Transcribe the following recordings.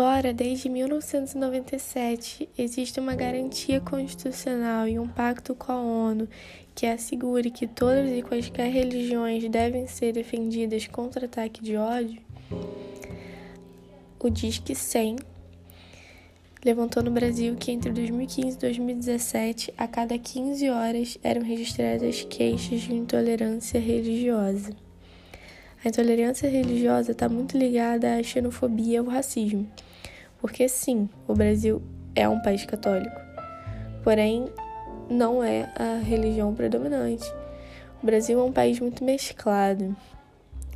Embora desde 1997 exista uma garantia constitucional e um pacto com a ONU que assegure que todas e quaisquer religiões devem ser defendidas contra ataque de ódio, o Disque 100 levantou no Brasil que entre 2015 e 2017, a cada 15 horas eram registradas queixas de intolerância religiosa. A intolerância religiosa está muito ligada à xenofobia e ao racismo, porque sim, o Brasil é um país católico, porém não é a religião predominante. O Brasil é um país muito mesclado,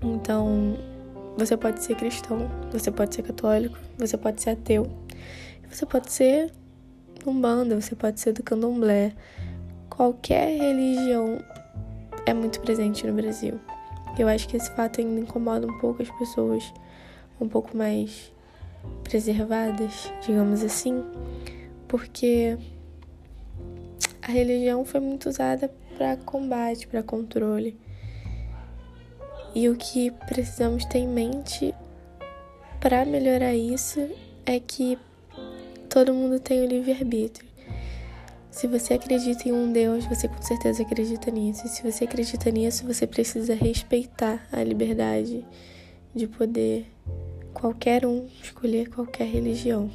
então você pode ser cristão, você pode ser católico, você pode ser ateu, você pode ser umbanda, você pode ser do candomblé. Qualquer religião é muito presente no Brasil. Eu acho que esse fato ainda incomoda um pouco as pessoas um pouco mais preservadas, digamos assim, porque a religião foi muito usada para combate, para controle. E o que precisamos ter em mente para melhorar isso é que todo mundo tem o livre-arbítrio. Se você acredita em um Deus, você com certeza acredita nisso. E se você acredita nisso, você precisa respeitar a liberdade de poder qualquer um escolher qualquer religião.